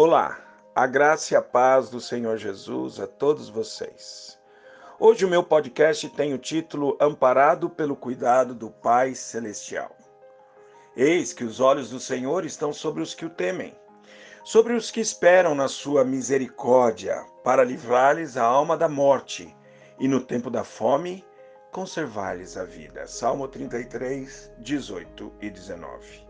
Olá, a graça e a paz do Senhor Jesus a todos vocês. Hoje o meu podcast tem o título Amparado pelo cuidado do Pai Celestial. Eis que os olhos do Senhor estão sobre os que o temem, sobre os que esperam na sua misericórdia, para livrar-lhes a alma da morte e no tempo da fome conservar-lhes a vida. Salmo 33, 18 e 19.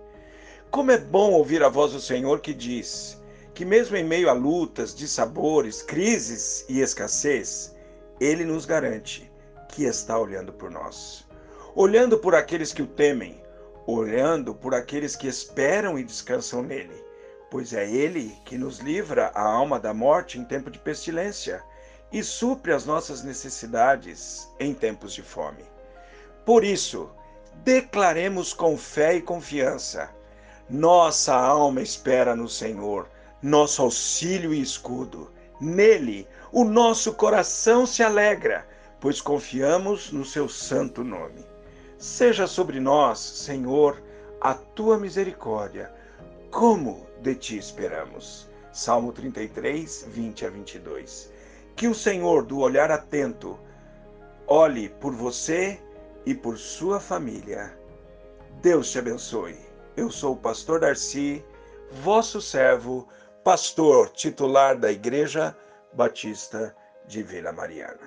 Como é bom ouvir a voz do Senhor que diz: que, mesmo em meio a lutas, dissabores, crises e escassez, Ele nos garante que está olhando por nós. Olhando por aqueles que o temem, olhando por aqueles que esperam e descansam nele, pois é Ele que nos livra a alma da morte em tempo de pestilência e supre as nossas necessidades em tempos de fome. Por isso, declaremos com fé e confiança: nossa alma espera no Senhor nosso auxílio e escudo. Nele, o nosso coração se alegra, pois confiamos no seu santo nome. Seja sobre nós, Senhor, a tua misericórdia, como de ti esperamos. Salmo 33, 20 a 22. Que o Senhor, do olhar atento, olhe por você e por sua família. Deus te abençoe. Eu sou o pastor Darcy, vosso servo pastor titular da Igreja Batista de Vila Mariana.